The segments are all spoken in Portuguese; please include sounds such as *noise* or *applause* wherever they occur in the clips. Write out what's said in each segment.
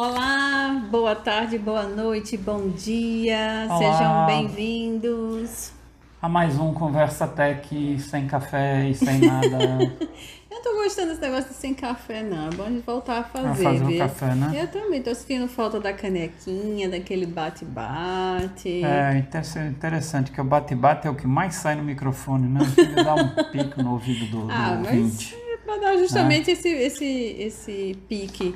Olá, boa tarde, boa noite, bom dia, Olá. sejam bem-vindos. A mais um Conversa Tech sem café e sem nada. *laughs* Eu tô gostando desse negócio de sem café, não. É bom de voltar a fazer, A fazer um café, né? Eu também tô sentindo falta da canequinha, daquele bate-bate. É inter- interessante que o bate-bate é o que mais sai no microfone, né? Chega a dar um *laughs* pico no ouvido do, do ah, mas ouvinte. é pra dar justamente esse, esse, esse pique,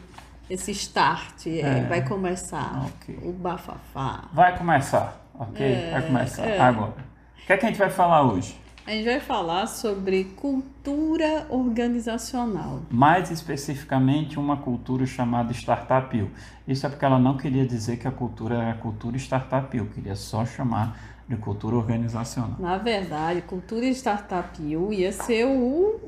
esse start. é, É. Vai começar Ok. o bafafá. Vai começar, ok? É, vai começar é. agora. O que é que a gente vai falar hoje? A gente vai falar sobre cultura organizacional. Mais especificamente, uma cultura chamada Startup U. Isso é porque ela não queria dizer que a cultura era cultura Startup U, queria só chamar de cultura organizacional. Na verdade, cultura startup U ia ser o,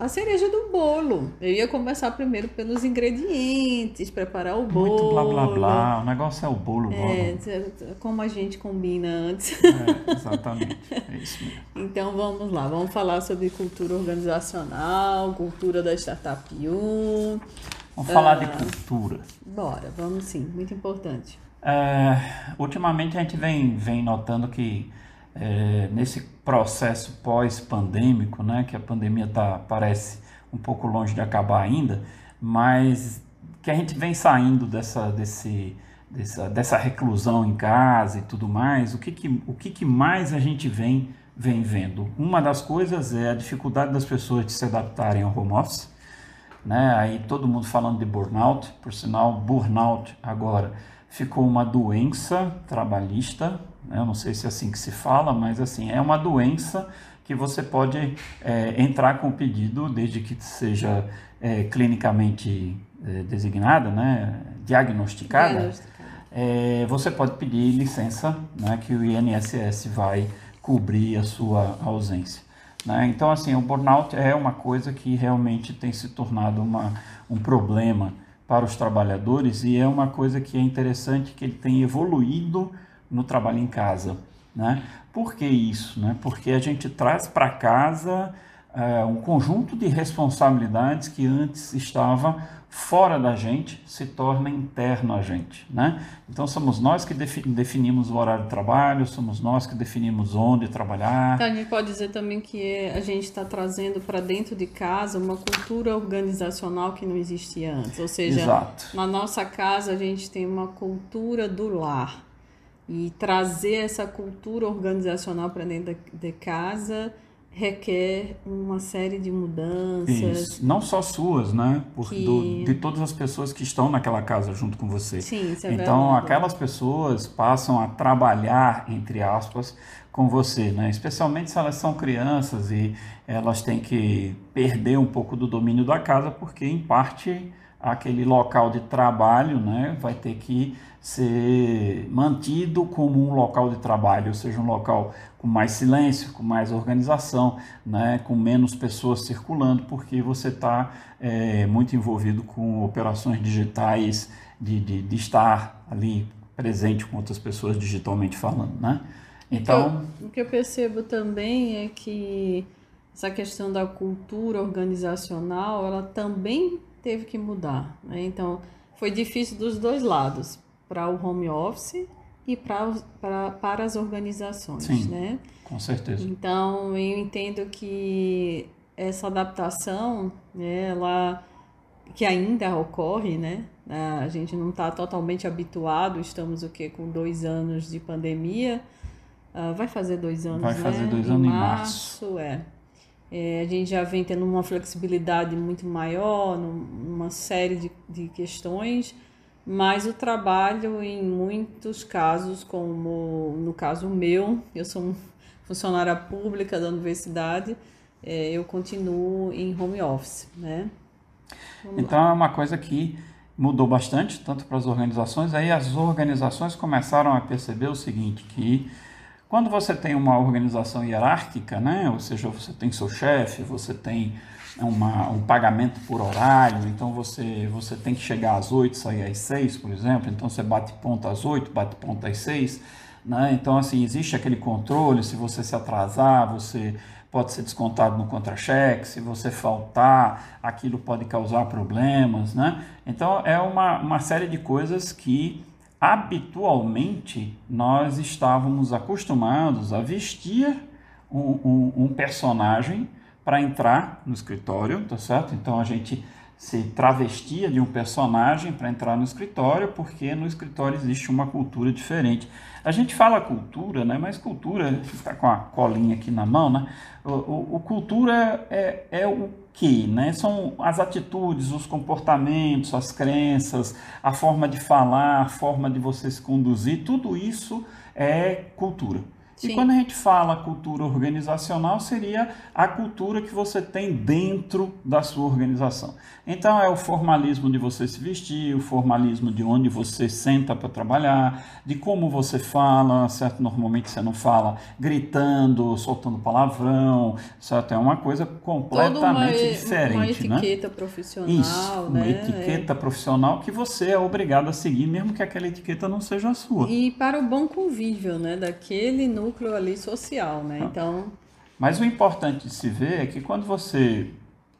a cereja do bolo. Eu ia começar primeiro pelos ingredientes, preparar o bolo. Muito blá blá blá, o negócio é o bolo É, t- como a gente combina antes. É, exatamente, é isso mesmo. *laughs* Então vamos lá, vamos falar sobre cultura organizacional, cultura da startup U. Vamos falar Ah. de cultura. Bora, vamos sim, muito importante. É, ultimamente a gente vem, vem notando que é, nesse processo pós-pandêmico, né, que a pandemia tá, parece um pouco longe de acabar ainda, mas que a gente vem saindo dessa, desse, dessa, dessa reclusão em casa e tudo mais, o que, que, o que, que mais a gente vem, vem vendo? Uma das coisas é a dificuldade das pessoas de se adaptarem ao home office, né? Aí todo mundo falando de burnout, por sinal, burnout agora ficou uma doença trabalhista? Eu não sei se é assim que se fala, mas assim, é uma doença que você pode é, entrar com o pedido, desde que seja é, clinicamente é, designada, né? diagnosticada, Diagnosticada. é, você pode pedir licença, né, que o INSS vai cobrir a sua ausência. né? Então, assim, o burnout é uma coisa que realmente tem se tornado uma, um problema para os trabalhadores e é uma coisa que é interessante que ele tem evoluído no trabalho em casa. Né? Por que isso? Né? Porque a gente traz para casa é, um conjunto de responsabilidades que antes estava fora da gente, se torna interno a gente, né? Então somos nós que defi- definimos o horário de trabalho, somos nós que definimos onde trabalhar. Então, a gente pode dizer também que a gente está trazendo para dentro de casa uma cultura organizacional que não existia antes. Ou seja, Exato. na nossa casa a gente tem uma cultura do lar. E trazer essa cultura organizacional para dentro de- de casa requer uma série de mudanças. Isso. Não só suas, né? Por, Que- do- de todas as pessoas que estão naquela casa junto com você. Sim, isso é Então, verdade. aquelas pessoas passam a trabalhar, entre aspas, com você, né? Especialmente se elas são crianças e elas têm que perder um pouco do domínio da casa, porque, em parte, aquele local de trabalho, né, vai ter que ser mantido como um local de trabalho, ou seja, um local com mais silêncio, com mais organização, né, com menos pessoas circulando, porque você está muito envolvido com operações digitais, de, de, de estar ali presente com outras pessoas digitalmente falando, né? Então, O que eu percebo também é que essa questão da cultura organizacional, ela também teve que mudar. Né? Então, foi difícil dos dois lados, para o home office e pra, pra, para as organizações. Sim. Né? com certeza. Então, eu entendo que essa adaptação, né, ela que ainda ocorre, né? A gente não está totalmente habituado, estamos o quê? Com dois anos de pandemia. Ah, vai fazer dois anos, Vai né? fazer dois em anos em março, é. É, a gente já vem tendo uma flexibilidade muito maior, num- numa série de, de questões, mas o trabalho, em muitos casos, como no caso meu, eu sou funcionária pública da universidade, é, eu continuo em home office, né? Então é uma coisa que mudou bastante, tanto para as organizações. Aí as organizações começaram a perceber o seguinte, que quando você tem uma organização hierárquica, né, ou seja, você tem seu chefe, você tem uma, um pagamento por horário, então você, você tem que chegar às 8, sair às 6, por exemplo, então você bate ponto às 8, bate ponto às 6, né? Então, assim, existe aquele controle, se você se atrasar, você pode ser descontado no contra-cheque, se você faltar, aquilo pode causar problemas, né? Então é uma, uma série de coisas que habitualmente nós estávamos acostumados a vestir um, um, um personagem para entrar no escritório, tá certo? Então a gente se travestia de um personagem para entrar no escritório, porque no escritório existe uma cultura diferente. A gente fala cultura, né? Mas cultura, está com a colinha aqui na mão, né? O, o, o cultura é, é o que, né? São as atitudes, os comportamentos, as crenças, a forma de falar, a forma de você se conduzir, tudo isso é cultura. Sim. E quando a gente fala cultura organizacional, seria a cultura que você tem dentro da sua organização. Então, é o formalismo de você se vestir, o formalismo de onde você senta para trabalhar, de como você fala, certo? Normalmente você não fala gritando, soltando palavrão, certo? É uma coisa completamente uma, diferente. Uma né? etiqueta né? profissional. Isso, uma né? etiqueta é. profissional que você é obrigado a seguir, mesmo que aquela etiqueta não seja a sua. E para o bom convívio, né? Daquele núcleo núcleo ali social, né? Então. Mas o importante de se ver é que quando você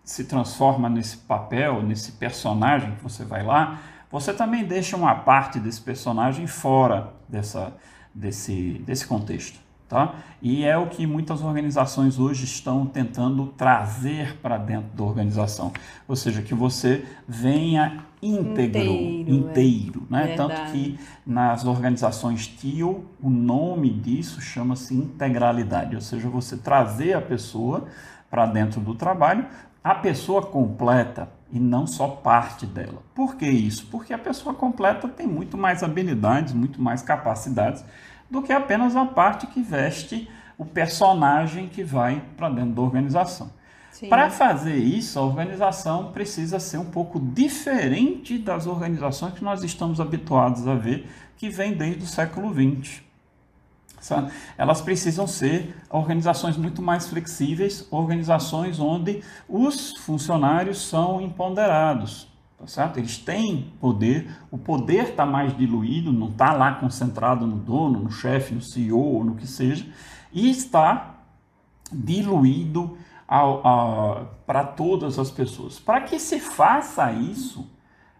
se transforma nesse papel, nesse personagem que você vai lá, você também deixa uma parte desse personagem fora dessa, desse, desse contexto. Tá? E é o que muitas organizações hoje estão tentando trazer para dentro da organização. Ou seja, que você venha íntegro, inteiro, inteiro é. né? Tanto que nas organizações TIO, o nome disso chama-se integralidade, ou seja, você trazer a pessoa para dentro do trabalho, a pessoa completa e não só parte dela. Por que isso? Porque a pessoa completa tem muito mais habilidades, muito mais capacidades do que apenas a parte que veste o personagem que vai para dentro da organização. Para fazer isso, a organização precisa ser um pouco diferente das organizações que nós estamos habituados a ver, que vem desde o século XX. Elas precisam ser organizações muito mais flexíveis, organizações onde os funcionários são empoderados, Tá certo? Eles têm poder, o poder está mais diluído, não está lá concentrado no dono, no chefe, no CEO ou no que seja, e está diluído para todas as pessoas. Para que se faça isso,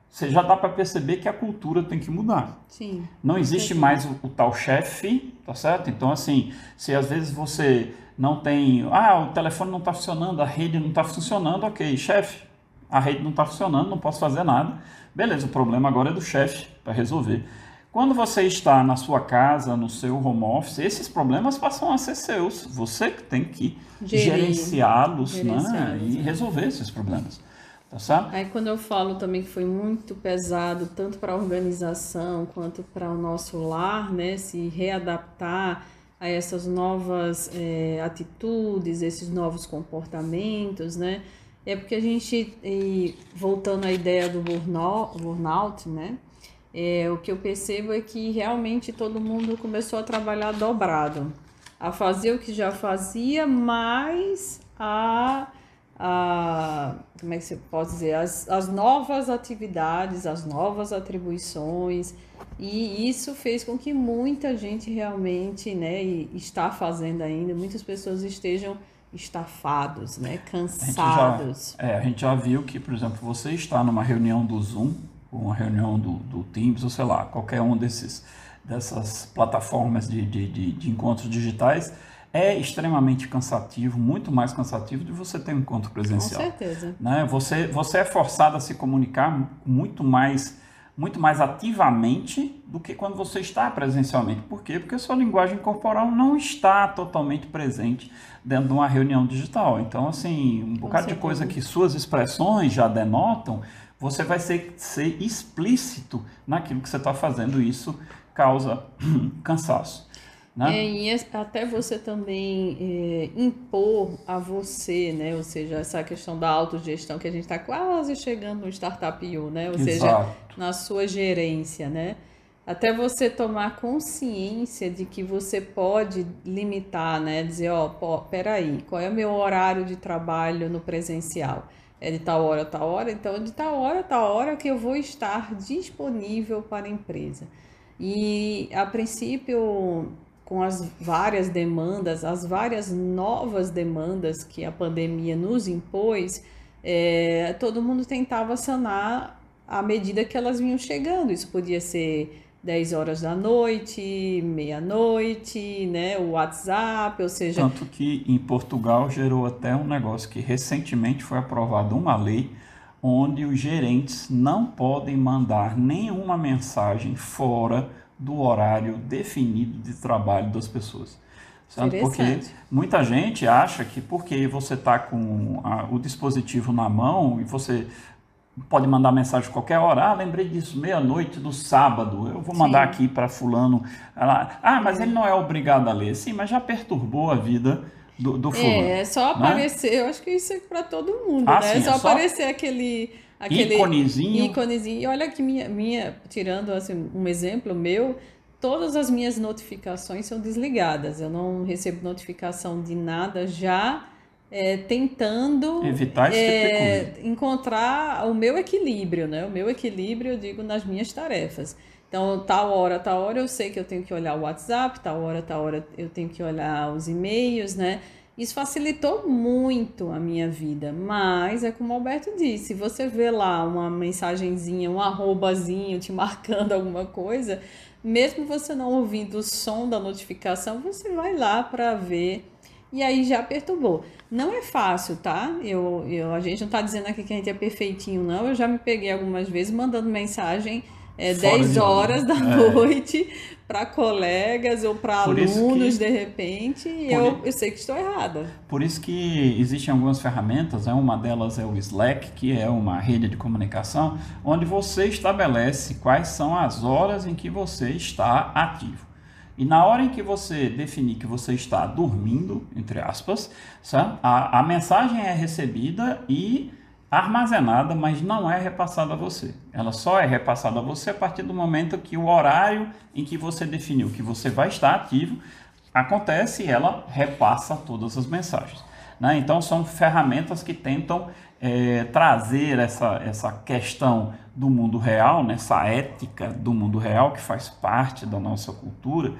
você já dá para perceber que a cultura tem que mudar. Sim. Não existe mais o, o, tal chefe, tá certo? Então, assim, se às vezes você não tem. Ah, o telefone não está funcionando, a rede não está funcionando, ok, chefe, a rede não está funcionando, não posso fazer nada. Beleza, o problema agora é do chefe para resolver. Quando você está na sua casa, no seu home office, esses problemas passam a ser seus. Você que tem que gerenciá-los né? e resolver esses problemas. Tá certo? Aí quando eu falo também que foi muito pesado, tanto para a organização quanto para o nosso lar, né? Se readaptar a essas novas é, atitudes, esses novos comportamentos, né? é porque a gente, voltando à ideia do burnout, né? É, o que eu percebo é que realmente todo mundo começou a trabalhar dobrado, a fazer o que já fazia, mas a, a como é que você pode dizer, as, as novas atividades, as novas atribuições, e isso fez com que muita gente realmente, né, e está fazendo ainda, muitas pessoas estejam estafados, né? cansados. A já, é, a gente já viu que, por exemplo, você está numa reunião do Zoom, uma reunião do, do Teams, ou sei lá, qualquer um desses, dessas plataformas de, de, de, de encontros digitais, é extremamente cansativo, muito mais cansativo de você ter um encontro presencial. Com certeza. Né? Você, você é forçado a se comunicar muito mais muito mais ativamente do que quando você está presencialmente. Por quê? Porque a sua linguagem corporal não está totalmente presente dentro de uma reunião digital. Então, assim, um bocado de coisa que suas expressões já denotam, você vai ser, ser explícito naquilo que você está fazendo. E isso causa *clears throat* cansaço. Né? É, e até você também é, impor a você, né? Ou seja, essa questão da autogestão que a gente está quase chegando no Startup U, né? Ou Exato. seja, na sua gerência, né? Até você tomar consciência de que você pode limitar, né? Dizer, ó, oh, peraí, qual é o meu horário de trabalho no presencial? É de tal hora a tal hora? Então, de tal hora a tal hora que eu vou estar disponível para a empresa. E, a princípio, com as várias demandas, as várias novas demandas que a pandemia nos impôs, é, todo mundo tentava sanar à medida que elas vinham chegando. Isso podia ser 10 horas da noite, meia-noite, né, o WhatsApp, ou seja... Tanto que em Portugal gerou até um negócio que recentemente foi aprovado uma lei onde os gerentes não podem mandar nenhuma mensagem fora do horário definido de trabalho das pessoas. Sabe? Porque muita gente acha que porque você está com a, o dispositivo na mão e você pode mandar mensagem qualquer hora. Ah, lembrei disso, meia-noite do sábado. Eu vou mandar Sim. aqui para fulano. Ela, ah, mas é. ele não é obrigado a ler. Sim, mas já perturbou a vida do, do fulano. É, só né? aparecer. Né? Eu acho que isso é para todo mundo, ah, né? Sim, só, é só aparecer aquele aquele íconezinho. íconezinho. E olha que minha, minha tirando assim, um exemplo meu, todas as minhas notificações são desligadas. Eu não recebo notificação de nada já é, tentando evitar é, tipo encontrar o meu equilíbrio, né? O meu equilíbrio, eu digo, nas minhas tarefas. Então, tal hora, tal hora eu sei que eu tenho que olhar o WhatsApp, tal hora, tal hora eu tenho que olhar os e-mails, né? Isso facilitou muito a minha vida, mas é como o Alberto disse, você vê lá uma mensagenzinha, um arrobazinho te *laughs* marcando alguma coisa, mesmo você não ouvindo o som da notificação, você vai lá para ver e aí já perturbou. Não é fácil, tá? Eu, eu, a gente não está dizendo aqui que a gente é perfeitinho, não. Eu já me peguei algumas vezes mandando mensagem é, 10 horas da é. noite *laughs* para colegas ou para alunos que, de repente e eu, eu sei que estou errada. Por isso que existem algumas ferramentas, né? uma delas é o Slack, que é uma rede de comunicação, onde você estabelece quais são as horas em que você está ativo. E na hora em que você definir que você está dormindo, entre aspas, a, a mensagem é recebida e armazenada, mas não é repassada a você. Ela só é repassada a você a partir do momento que o horário em que você definiu que você vai estar ativo acontece e ela repassa todas as mensagens. Né? Então, são ferramentas que tentam é, trazer essa, essa questão do mundo real, né? essa ética do mundo real que faz parte da nossa cultura,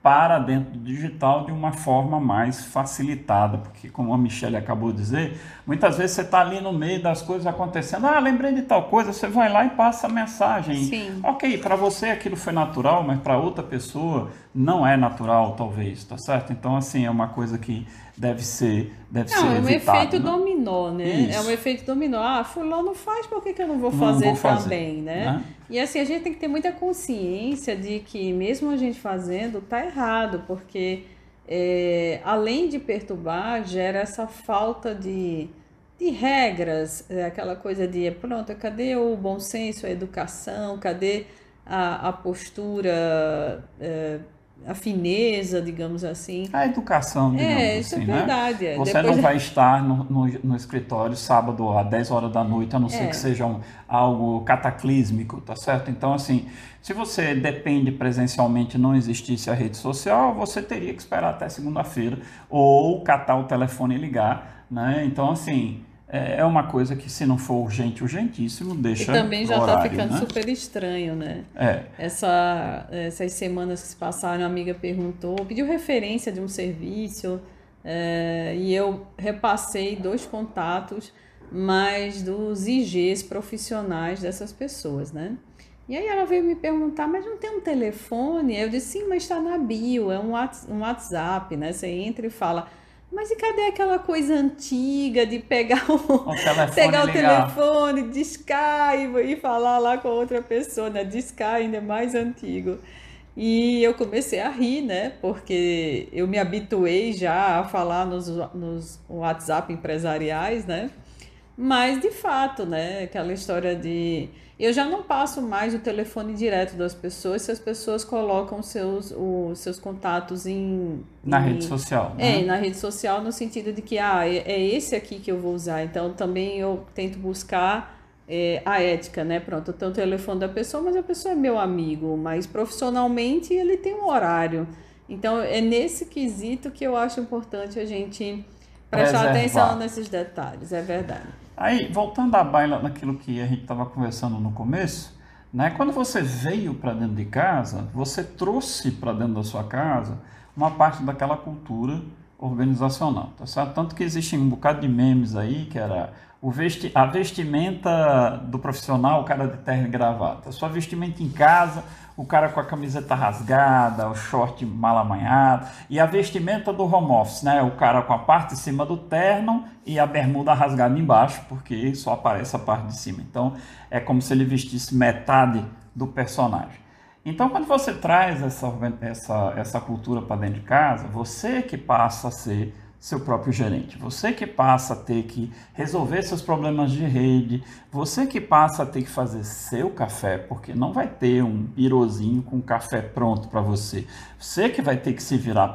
para dentro do digital de uma forma mais facilitada, porque como a Michelle acabou de dizer, muitas vezes você está ali no meio das coisas acontecendo, ah, lembrei de tal coisa, você vai lá e passa a mensagem. Sim. Ok, para você aquilo foi natural, mas para outra pessoa não é natural, talvez, tá certo? Então, assim, é uma coisa que deve ser deve não, ser é um evitado, efeito né? dominó, né? Isso. É um efeito dominó. Ah, fulano faz, por que, que eu não vou fazer, não vou fazer também, né? né? E assim, a gente tem que ter muita consciência de que mesmo a gente fazendo, tá errado, porque é, além de perturbar, gera essa falta de, de regras, é, aquela coisa de, pronto, cadê o bom senso, a educação, cadê a, a postura... É, a fineza, digamos assim. A educação, digamos é, isso assim, é verdade. Né? Você Depois... não vai estar no, no, no, escritório sábado às 10 horas da noite, a não ser é. que seja um, algo cataclísmico, tá certo? Então, assim, se você depende presencialmente não existisse a rede social, você teria que esperar até segunda-feira ou catar o telefone e ligar, né? Então, assim, é, é uma coisa que se não for urgente, urgentíssimo, deixa. E também já está ficando né? super estranho, né? É. Essa, essas semanas que se passaram, a amiga perguntou, pediu referência de um serviço é, e eu repassei dois contatos, mais dos IGs profissionais dessas pessoas, né? E aí ela veio me perguntar, mas não tem um telefone? Eu disse, sim, mas está na bio, é um WhatsApp, né? Você entra e fala mas e cadê aquela coisa antiga de pegar o, o telefone, pegar o telefone discar e, e falar lá com outra pessoa, né? Discar ainda é mais antigo. E eu comecei a rir, né? Porque eu me habituei já a falar nos, nos WhatsApp empresariais, né? Mas, de fato, né? Aquela história de eu já não passo mais o telefone direto das pessoas se as pessoas colocam seus, os seus contatos em. Na em, rede social. Né? É, na rede social, no sentido de que ah, é, é esse aqui que eu vou usar. Então também eu tento buscar é, a ética, né? Pronto, eu tenho o telefone da pessoa, mas a pessoa é meu amigo, mas profissionalmente ele tem um horário. Então é nesse quesito que eu acho importante a gente prestar atenção nesses detalhes, é verdade. Aí, voltando à baila naquilo que a gente estava conversando no começo, Né? Quando você veio para dentro de casa, você trouxe para dentro da sua casa uma parte daquela cultura organizacional, tá certo? Tanto que existem um bocado de memes aí, que era o vesti a vestimenta do profissional, o cara de terno e gravata. Sua vestimenta em casa, o cara com a camiseta rasgada, o short mal amanhado. E a vestimenta do home office, né? O cara com a parte de cima do terno e a bermuda rasgada embaixo, porque só aparece a parte de cima. Então, é como se ele vestisse metade do personagem. Então, quando você traz essa, essa, essa cultura para dentro de casa, você que passa a ser seu próprio gerente, você que passa a ter que resolver seus problemas de rede, você que passa a ter que fazer seu café, porque não vai ter um pirozinho com café pronto para você. Você que vai ter que se virar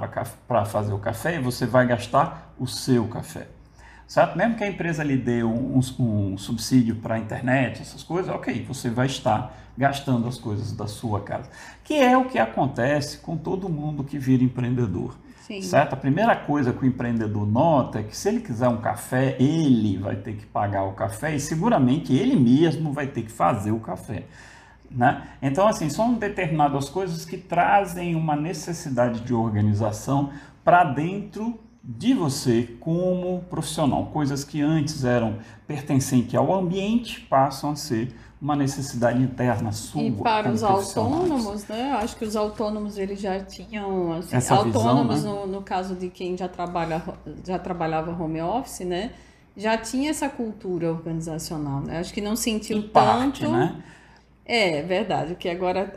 para fazer o café e você vai gastar o seu café. Certo? Mesmo que a empresa lhe dê um, um, subsídio para a internet, essas coisas, ok, você vai estar gastando as coisas da sua casa. Que é o que acontece com todo mundo que vira empreendedor. Sim. Certo? A primeira coisa que o empreendedor nota é que se ele quiser um café, ele vai ter que pagar o café e seguramente ele mesmo vai ter que fazer o café. Né? Então, assim, são determinadas coisas que trazem uma necessidade de organização para dentro de você como profissional. Coisas que antes eram pertencentes ao ambiente passam a ser uma necessidade interna sua. E para os autônomos, né? Acho que os autônomos eles já tinham assim, Essa autônomos visão, né? no, no caso de quem já trabalha já trabalhava home office, né? Já tinha essa cultura organizacional, né? Acho que não sentiu em tanto. Parte, né? É verdade, que agora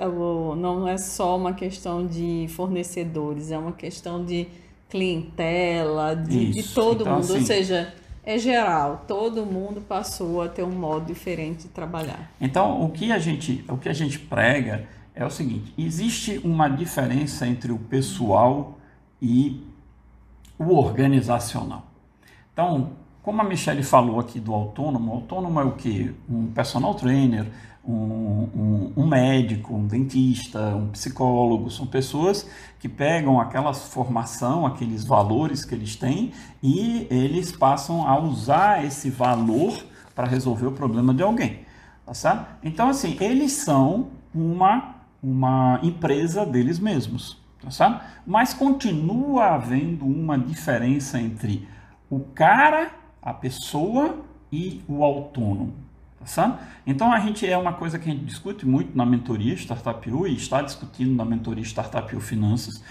não é só uma questão de fornecedores, é uma questão de clientela, de, de todo então, mundo, assim, ou seja, é geral, todo mundo passou a ter um modo diferente de trabalhar. Então, o que a gente, o que a gente prega é o seguinte: existe uma diferença entre o pessoal e o organizacional. Então, como a Michelle falou aqui do autônomo, autônomo é o que? Um personal trainer, um, um, um, médico, um dentista, um psicólogo, são pessoas que pegam aquela formação, aqueles valores que eles têm e eles passam a usar esse valor para resolver o problema de alguém. Tá certo? Então, assim, eles são uma, uma empresa deles mesmos. Tá certo? Mas continua havendo uma diferença entre o cara, a pessoa e o autônomo. Sabe? Então a gente é uma coisa que a gente discute muito na mentoria Startup U e está discutindo na mentoria Startup U Finanças,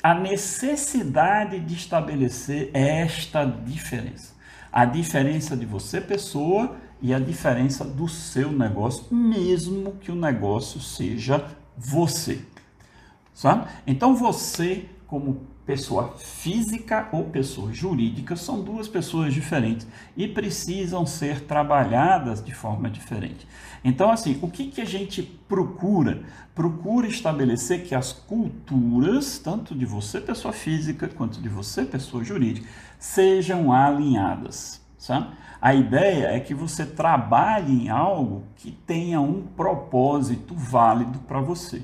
a necessidade de estabelecer esta diferença. A diferença de você, pessoa, e a diferença do seu negócio, mesmo que o negócio seja você. Sabe? Então você, como pessoa física ou pessoa jurídica são duas pessoas diferentes e precisam ser trabalhadas de forma diferente. Então, assim, o que, que a gente procura? Procura estabelecer que as culturas, tanto de você, pessoa física, quanto de você, pessoa jurídica, sejam alinhadas. Sabe? A ideia é que você trabalhe em algo que tenha um propósito válido para você.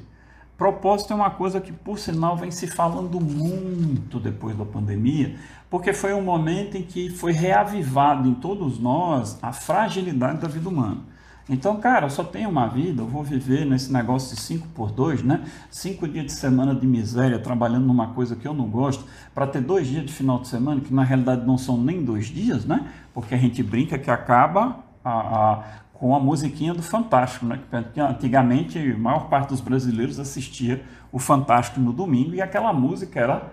Propósito é uma coisa que, por sinal, vem se falando muito depois da pandemia, porque foi um momento em que foi reavivado em todos nós a fragilidade da vida humana. Então, cara, eu só tenho uma vida, eu vou viver nesse negócio de 5 por 2, né? Cinco dias de semana de miséria, trabalhando numa coisa que eu não gosto, para ter dois dias de final de semana, que na realidade não são nem dois dias, né? Porque a gente brinca que acaba a, a, com a musiquinha do Fantástico, né? Porque antigamente a maior parte dos brasileiros assistia o Fantástico no domingo e aquela música era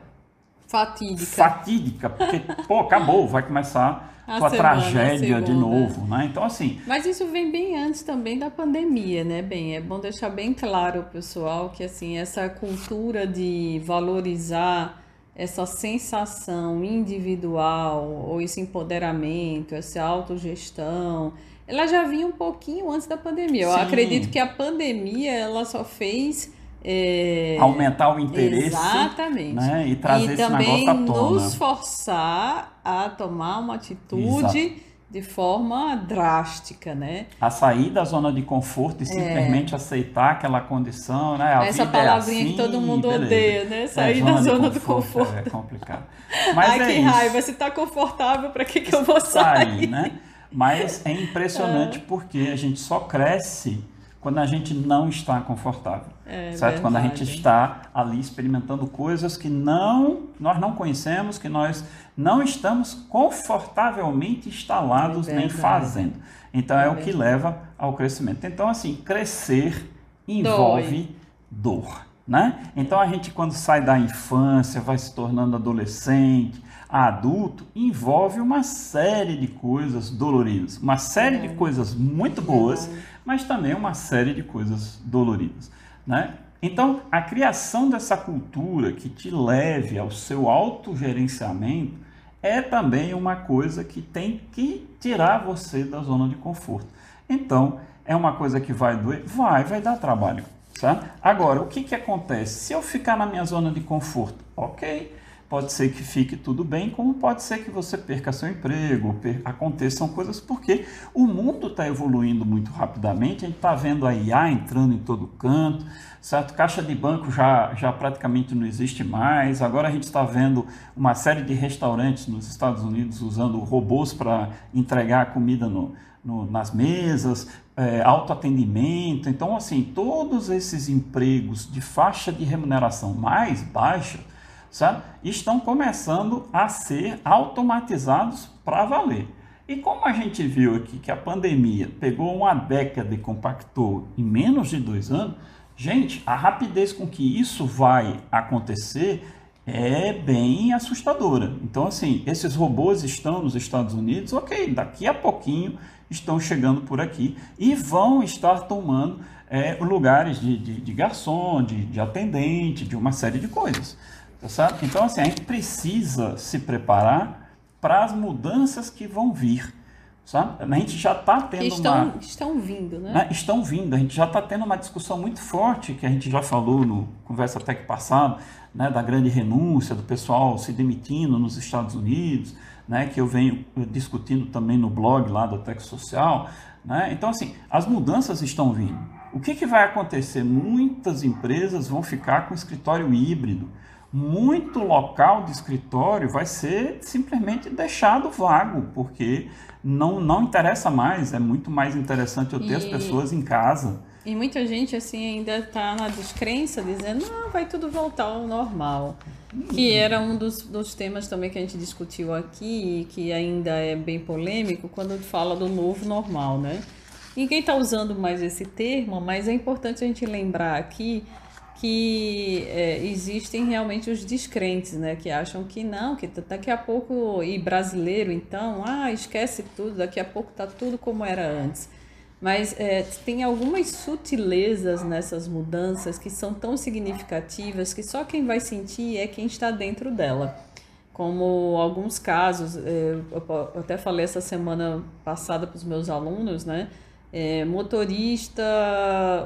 fatídica. Fatídica, porque pô, acabou, vai começar a, a tragédia de novo, né? Então assim. Mas isso vem bem antes também da pandemia, né? Bem, é bom deixar bem claro pessoal que assim essa cultura de valorizar essa sensação individual ou esse empoderamento, essa autogestão, ela já vinha um pouquinho antes da pandemia. Eu Sim. acredito que a pandemia ela só fez é... aumentar o interesse Exatamente. Né? e trazer e esse negócio à tona. nos forçar a tomar uma atitude Exato. de forma drástica, né? A sair da zona de conforto e é. simplesmente aceitar aquela condição, né? A Essa é palavrinha é assim, que todo mundo beleza. odeia, né? É, sair é, da zona do conforto. É complicado. Mas Ai, que isso. raiva, se tá confortável, para que, que eu vou sair? sair né? Mas é impressionante é. porque a gente só cresce quando a gente não está confortável. É certo? verdade. Quando a gente está ali experimentando coisas que não nós não conhecemos, que nós não estamos confortavelmente instalados É nem fazendo. Então é, É o que leva ao crescimento. Então assim, crescer envolve dor, né? Então a gente quando sai da infância, vai se tornando adolescente, adulto, envolve uma série de coisas doloridas, uma série de coisas muito boas, mas também uma série de coisas doloridas, né? Então, a criação dessa cultura que te leve ao seu autogerenciamento é também uma coisa que tem que tirar você da zona de conforto. Então, é uma coisa que vai doer? Vai, vai dar trabalho. Tá? Agora, o que, que acontece? Se eu ficar na minha zona de conforto, ok, pode ser que fique tudo bem, como pode ser que você perca seu emprego, per- aconteçam coisas, porque o mundo está evoluindo muito rapidamente, a gente está vendo a IA entrando em todo canto, certo? Caixa de banco já, já praticamente não existe mais, agora a gente está vendo uma série de restaurantes nos Estados Unidos usando robôs para entregar comida no, no- nas mesas, é, autoatendimento. Então, assim, todos esses empregos de faixa de remuneração mais baixa sabe, estão começando a ser automatizados para valer. E como a gente viu aqui que a pandemia pegou uma década e compactou em menos de dois anos, gente, a rapidez com que isso vai acontecer é bem assustadora. Então, assim, esses robôs estão nos Estados Unidos, ok, daqui a pouquinho estão chegando por aqui e vão estar tomando é, lugares de, de, de garçom, de, de atendente, de uma série de coisas. Tá certo? Então, assim, a gente precisa se preparar para as mudanças que vão vir. Sabe? A gente já está tendo estão, uma estão vindo, né? né, estão vindo. A gente já está tendo uma discussão muito forte, que a gente já falou no Conversa Tech passado, né, da grande renúncia, do pessoal se demitindo nos Estados Unidos, né, que eu venho discutindo também no blog lá da Tech Social. Né? Então, assim, as mudanças estão vindo. O que, que vai acontecer? Muitas empresas vão ficar com escritório híbrido. Muito local de escritório vai ser simplesmente deixado vago, porque não, não interessa mais. É muito mais interessante eu ter as E- pessoas em casa. E muita gente assim ainda está na descrença, dizendo, não, vai tudo voltar ao normal. Que era um dos, dos temas também que a gente discutiu aqui, e que ainda é bem polêmico, quando fala do novo normal, né? Ninguém está usando mais esse termo, mas é importante a gente lembrar aqui que é, existem realmente os descrentes, né? Que acham que não, que daqui a pouco, e brasileiro então, ah, esquece tudo, daqui a pouco tá tudo como era antes. Mas é, tem algumas sutilezas nessas mudanças que são tão significativas que só quem vai sentir é quem está dentro dela. Como alguns casos, é, eu até falei essa semana passada para os meus alunos, né? É, motorista,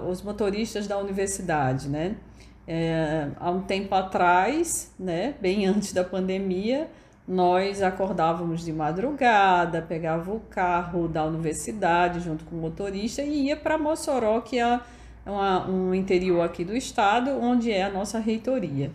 os motoristas da universidade, né? É, há um tempo atrás, né, bem *laughs* antes da pandemia, nós acordávamos de madrugada, pegava o carro da universidade junto com o motorista e ia para Mossoró, que é uma- um interior aqui do estado, onde é a nossa reitoria.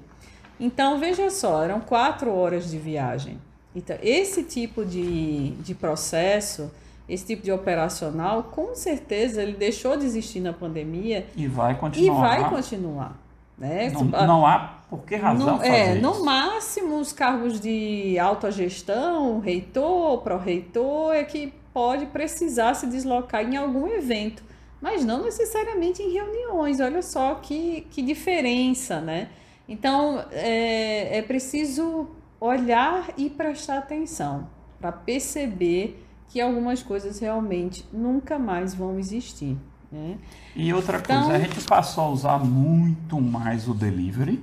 Então, veja só, eram quatro horas de viagem. Então, esse tipo de, de processo, esse tipo de operacional, com certeza ele deixou de existir na pandemia E vai e continuar. vai continuar. Né? Não, não há por que razão No, fazer é, isso. no máximo, os cargos de autogestão, reitor, pró-reitor, é que pode precisar se deslocar em algum evento, mas não necessariamente em reuniões. Olha só que, que diferença, né? Então, é, é preciso olhar e prestar atenção para perceber que algumas coisas realmente nunca mais vão existir. Né? E outra Então- coisa, a gente passou a usar muito mais o delivery.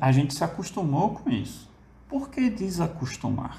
A gente se acostumou com isso. Por que desacostumar?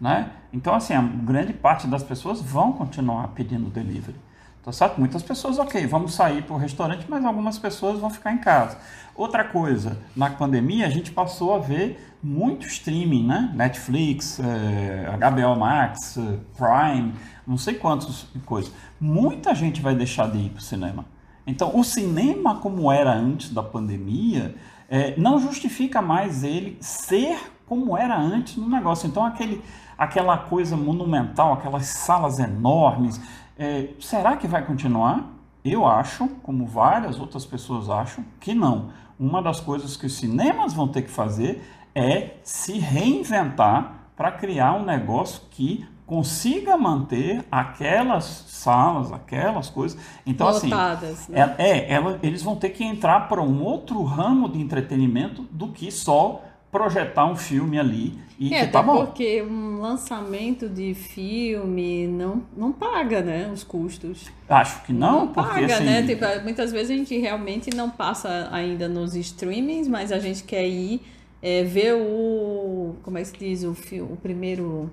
Né? Então, assim, a grande parte das pessoas vão continuar pedindo delivery. Tá certo? Muitas pessoas, ok, vamos sair para o restaurante, mas algumas pessoas vão ficar em casa. Outra coisa, na pandemia a gente passou a ver muito streaming, né? Netflix, eh, HBO Max, eh, Prime, não sei quantas coisas. Muita gente vai deixar de ir para o cinema. Então, o cinema como era antes da pandemia eh, não justifica mais ele ser como era antes no negócio. Então, aquele, aquela coisa monumental, aquelas salas enormes, eh, será que vai continuar? Eu acho, como várias outras pessoas acham, que não. Uma das coisas que os cinemas vão ter que fazer é se reinventar para criar um negócio que consiga manter aquelas salas, aquelas coisas. Então, assim, Lotadas, assim, né? é, é ela, eles vão ter que entrar para um outro ramo de entretenimento do que só projetar um filme ali e é, que tá bom. porque um lançamento de filme não, não paga, né, os custos. Acho que não, não porque paga, assim... né? Tipo, muitas vezes a gente realmente não passa ainda nos streamings, mas a gente quer ir é, ver o como é que se diz o filme, o primeiro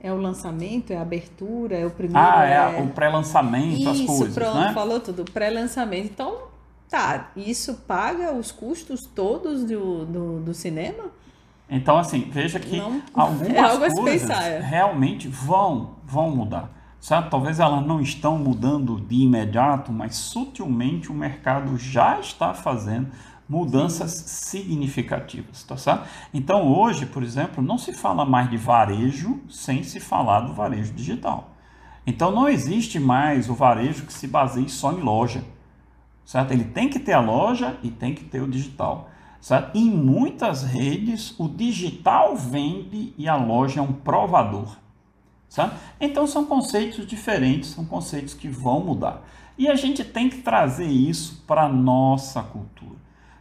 é o lançamento, é a abertura, é o primeiro. Ah, é, é... o pré-lançamento, as coisas. Pronto, né? falou tudo, pré-lançamento. Então, tá, isso paga os custos todos do, do, do cinema? Então, assim, veja que Não, *laughs* algumas é algo coisas pensar, é. realmente vão, vão mudar. Sabe? Talvez elas não estão mudando de imediato, mas sutilmente o mercado já está fazendo mudanças significativas, tá certo? Então, hoje, por exemplo, não se fala mais de varejo sem se falar do varejo digital. Então, não existe mais o varejo que se baseie só em loja, certo? Ele tem que ter a loja e tem que ter o digital. Certo? Em muitas redes, o digital vende e a loja é um provador. Certo? Então, são conceitos diferentes, são conceitos que vão mudar. E a gente tem que trazer isso para a nossa cultura.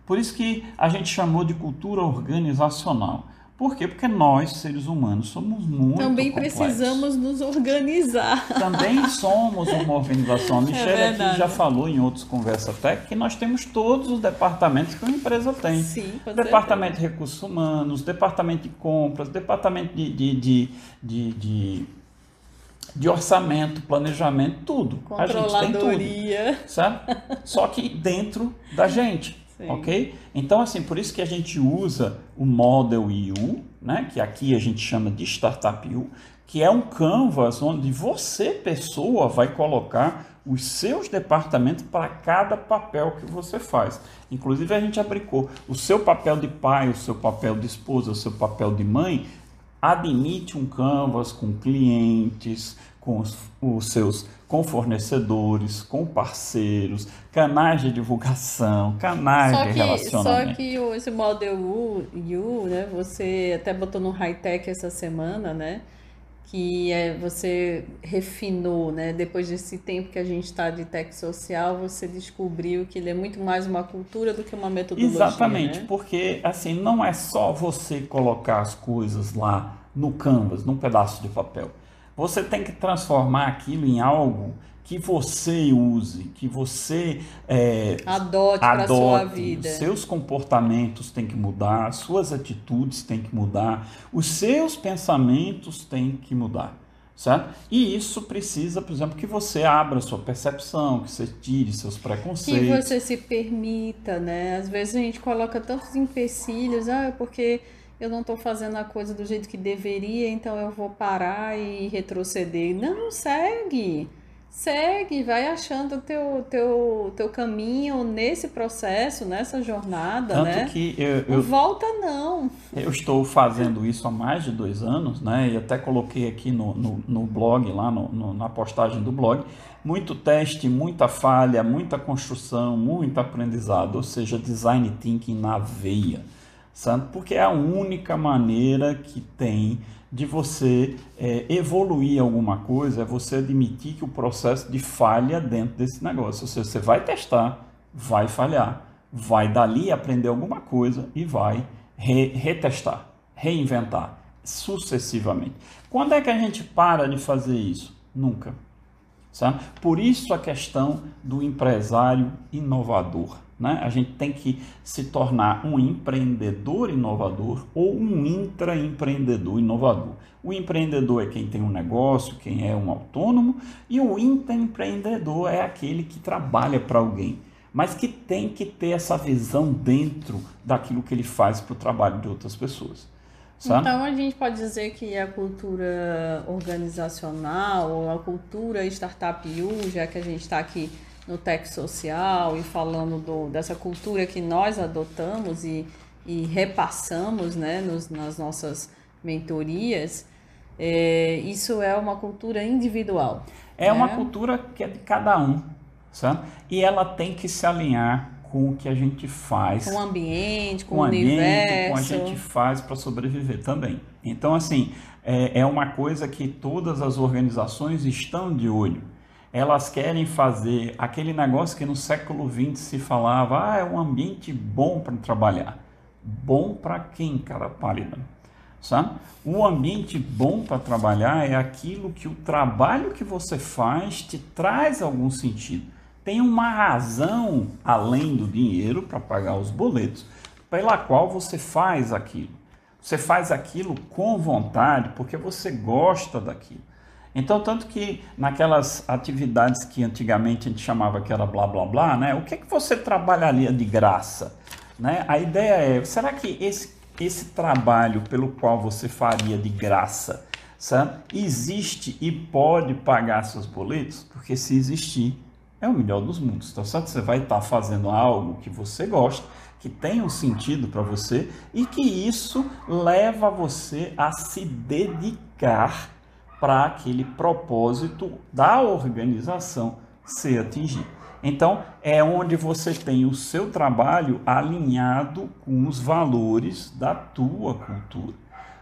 Por isso que a gente chamou de cultura organizacional. Por quê? Porque nós, seres humanos, somos muito Também complexos. precisamos nos organizar. Também somos uma organização. A é Michelle é aqui já falou em outros Conversa Tech que nós temos todos os departamentos que uma empresa tem. Sim, departamento de recursos humanos, departamento de compras, departamento de, de, de, de, de de orçamento, planejamento, tudo. A gente tem tudo. Certo? Só que dentro da gente. Sim. Ok? Então, assim, por isso que a gente usa o Model U, né? que aqui a gente chama de Startup U, que é um canvas onde você, pessoa, vai colocar os seus departamentos para cada papel que você faz. Inclusive, a gente aplicou o seu papel de pai, o seu papel de esposa, o seu papel de mãe, admite um canvas com clientes, com os, os seus com fornecedores, com parceiros, canais de divulgação, canais só de que, relacionamento. Só que esse Model U, U, né, você até botou no high-tech essa semana, né, que é, você refinou, né, depois desse tempo que a gente está de tech social, você descobriu que ele é muito mais uma cultura do que uma metodologia. Exatamente, né? porque assim, não é só você colocar as coisas lá no canvas, num pedaço de papel você tem que transformar aquilo em algo que você use, que você é, adote, para sua vida. Seus comportamentos têm que mudar, suas atitudes têm que mudar, os seus pensamentos têm que mudar. Certo? E isso precisa, por exemplo, que você abra sua percepção, que você tire seus preconceitos. Que você se permita, né? Às vezes a gente coloca tantos empecilhos, ah, porque eu não estou fazendo a coisa do jeito que deveria, então eu vou parar e retroceder. Não, segue. Segue, vai achando o teu, teu, teu caminho nesse processo, nessa jornada, Tanto né? que eu, eu, não volta não. Eu estou fazendo isso há mais de dois anos, né? E até coloquei aqui no, no, no blog, lá no, no, na postagem do blog, muito teste, muita falha, muita construção, muito aprendizado, ou seja, design thinking na veia santo, porque é a única maneira que tem de você é, evoluir alguma coisa, é você admitir que o processo de falha dentro desse negócio. Ou seja, você vai testar, vai falhar, vai dali aprender alguma coisa e vai re retestar, reinventar sucessivamente. Quando é que a gente para de fazer isso? Nunca. Sabe? Por isso a questão do empresário inovador. Né? A gente tem que se tornar um empreendedor inovador ou um intraempreendedor inovador. O empreendedor é quem tem um negócio, quem é um autônomo, e o intraempreendedor é aquele que trabalha para alguém, mas que tem que ter essa visão dentro daquilo que ele faz para o trabalho de outras pessoas. Sabe? Então a gente pode dizer que a cultura organizacional ou a cultura startup já que a gente está aqui no Tech Social e falando do, dessa cultura que nós adotamos e, e repassamos né, nos, nas nossas mentorias, é, isso é uma cultura individual. É né? uma cultura que é de cada um. certo? E ela tem que se alinhar com o que a gente faz. Com o ambiente, com, com o universo. Com a gente faz para sobreviver também. Então, assim, é, é uma coisa que todas as organizações estão de olho. Elas querem fazer aquele negócio que no século XX se falava, ah, é um ambiente bom para trabalhar. Bom para quem, cara pálida? Sabe? O ambiente bom para trabalhar é aquilo que o trabalho que você faz te traz algum sentido. Tem uma razão além do dinheiro para pagar os boletos, pela qual você faz aquilo. Você faz aquilo com vontade, porque você gosta daquilo. Então, tanto que naquelas atividades que antigamente a gente chamava que era blá blá blá, né? O que que você trabalharia de graça? Né? A ideia é, será que esse, esse trabalho pelo qual você faria de graça, sabe? existe e pode pagar seus boletos? Porque se existir, é o melhor dos mundos. Então, certo? Você vai estar fazendo algo que você gosta, que tem um sentido para você e que isso leva você a se dedicar para aquele propósito da organização ser atingido. Então, é onde você tem o seu trabalho alinhado com os valores da tua cultura.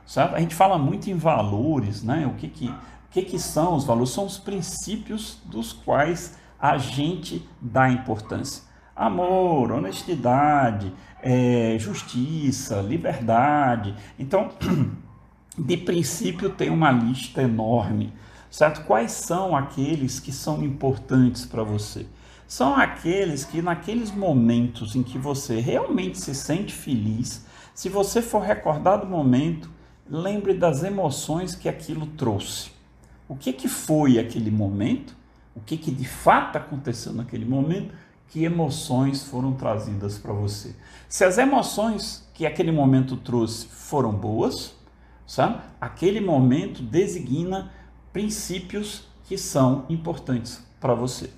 Certo? A gente fala muito em valores, né? O que, que, o que, que são os valores? São os princípios dos quais a gente dá importância. Amor, honestidade, é, justiça, liberdade. Então, *clears throat* de princípio, tem uma lista enorme, certo? Quais são aqueles que são importantes para você? São aqueles que, naqueles momentos em que você realmente se sente feliz, se você for recordar do momento, lembre das emoções que aquilo trouxe. O que, que foi aquele momento? o que, que de fato aconteceu naquele momento, que emoções foram trazidas para você. Se as emoções que aquele momento trouxe foram boas, sabe? aquele momento designa princípios que são importantes para você.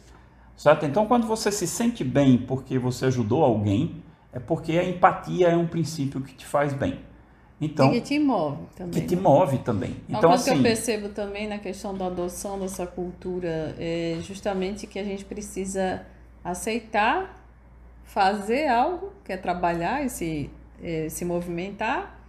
Certo? Então, quando você se sente bem porque você ajudou alguém, é porque a empatia é um princípio que te faz bem. Então, e que te move também. Que te né? move também. Então, Uma coisa assim, que eu assim, percebo também na questão da adoção dessa cultura é justamente que a gente precisa aceitar fazer algo, que é trabalhar e se, é, se movimentar,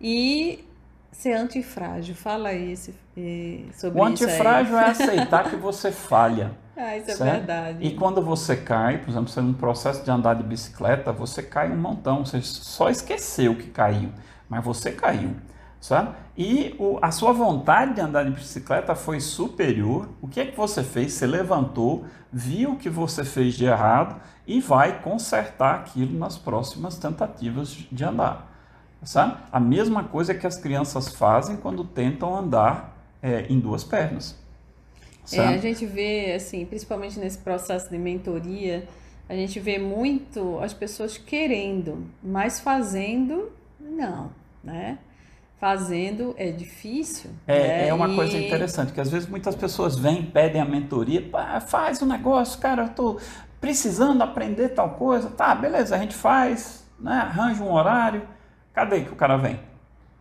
e ser antifrágil. Fala aí esse, sobre o isso. O antifrágil é *laughs* aceitar que você falha. Ah, isso é certo? é verdade. E quando você cai, por exemplo, você no processo de andar de bicicleta, você cai um montão, você só esqueceu que caiu mas você caiu, sabe? E o, a sua vontade de andar de bicicleta foi superior. O que é que você fez? Você levantou, viu o que você fez de errado e vai consertar aquilo nas próximas tentativas de andar. Sabe? A mesma coisa que as crianças fazem quando tentam andar é, em duas pernas. É, a gente vê, assim, principalmente nesse processo de mentoria, a gente vê muito as pessoas querendo, mas fazendo, não né? Fazendo é difícil. É, né? é uma e... coisa interessante, que às vezes muitas pessoas vêm, pedem a mentoria, faz o um negócio, cara, eu tô precisando aprender tal coisa, tá, beleza, a gente faz, né? arranja um horário, cadê que o cara vem?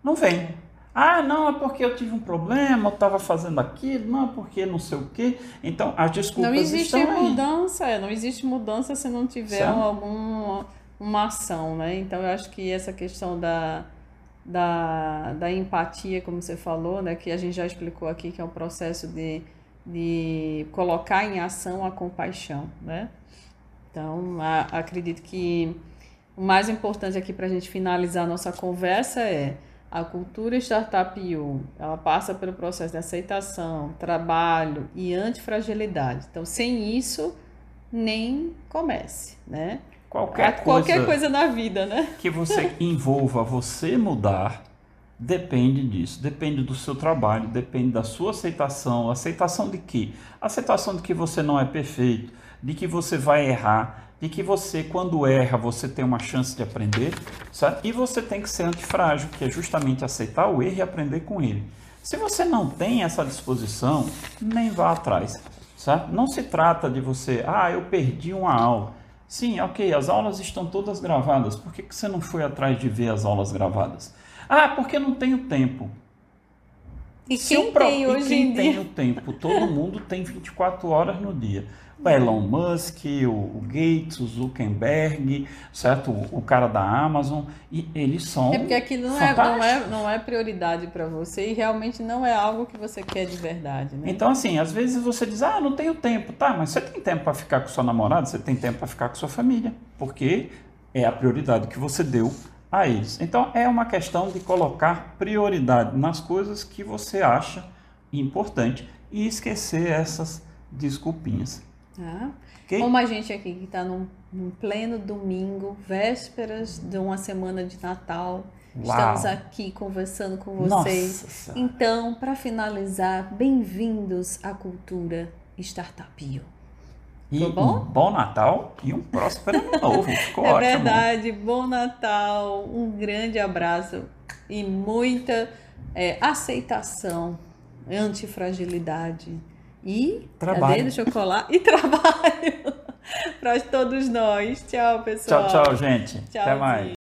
Não vem. Ah, não, é porque eu tive um problema, eu estava fazendo aquilo, não, é porque não sei o quê. Então, as desculpas não existe estão mudança, aí. É, não existe mudança se não tiver alguma uma ação, né? Então, eu acho que essa questão da da, da empatia, como você falou, né, que a gente já explicou aqui, que é um processo de, de colocar em ação a compaixão, né? Então, a, acredito que o mais importante aqui para a gente finalizar a nossa conversa é a cultura Startup U, ela passa pelo processo de aceitação, trabalho e antifragilidade. Então, sem isso, nem comece, né? Qualquer, coisa, qualquer coisa na vida, né? Que você *laughs* envolva você mudar, depende disso. Depende do seu trabalho, depende da sua aceitação. Aceitação de quê? Aceitação de que você não é perfeito, de que você vai errar, de que você, quando erra, você tem uma chance de aprender, sabe? E você tem que ser antifrágil, que é justamente aceitar o erro e aprender com ele. Se você não tem essa disposição, nem vá atrás, sabe? Não se trata de você, ah, eu perdi uma aula. Sim, ok, as aulas estão todas gravadas. Por que, que você não foi atrás de ver as aulas gravadas? Ah, porque não tenho tempo. E quem pro... tem hoje e quem em tem dia? o tempo? Todo mundo tem 24 horas no dia. O Elon Musk, o Gates, o Zuckerberg, certo? O, o cara da Amazon, e eles são. É porque aquilo não, é, não, é, não é prioridade para você e realmente não é algo que você quer de verdade, né? Então, assim, às vezes você diz, ah, não tenho tempo, tá, mas você tem tempo para ficar com sua namorada, você tem tempo para ficar com sua família, porque é a prioridade que você deu a eles. Então, é uma questão de colocar prioridade nas coisas que você acha importante e esquecer essas desculpinhas. Ah, okay? Como a gente aqui que está num, num, pleno domingo, vésperas de uma semana de Natal, Uau. estamos aqui conversando com vocês. Nossa. Então, para finalizar, bem-vindos à cultura startupio. E bom? um bom Natal e um próspero ano novo. *laughs* Ficou é ótimo. verdade, bom Natal, um grande abraço e muita é, aceitação, antifragilidade e trabalho. Cadê? Colar. E *laughs* trabalho para todos nós. Tchau, pessoal. Tchau, tchau, gente. Tchau, Até mais.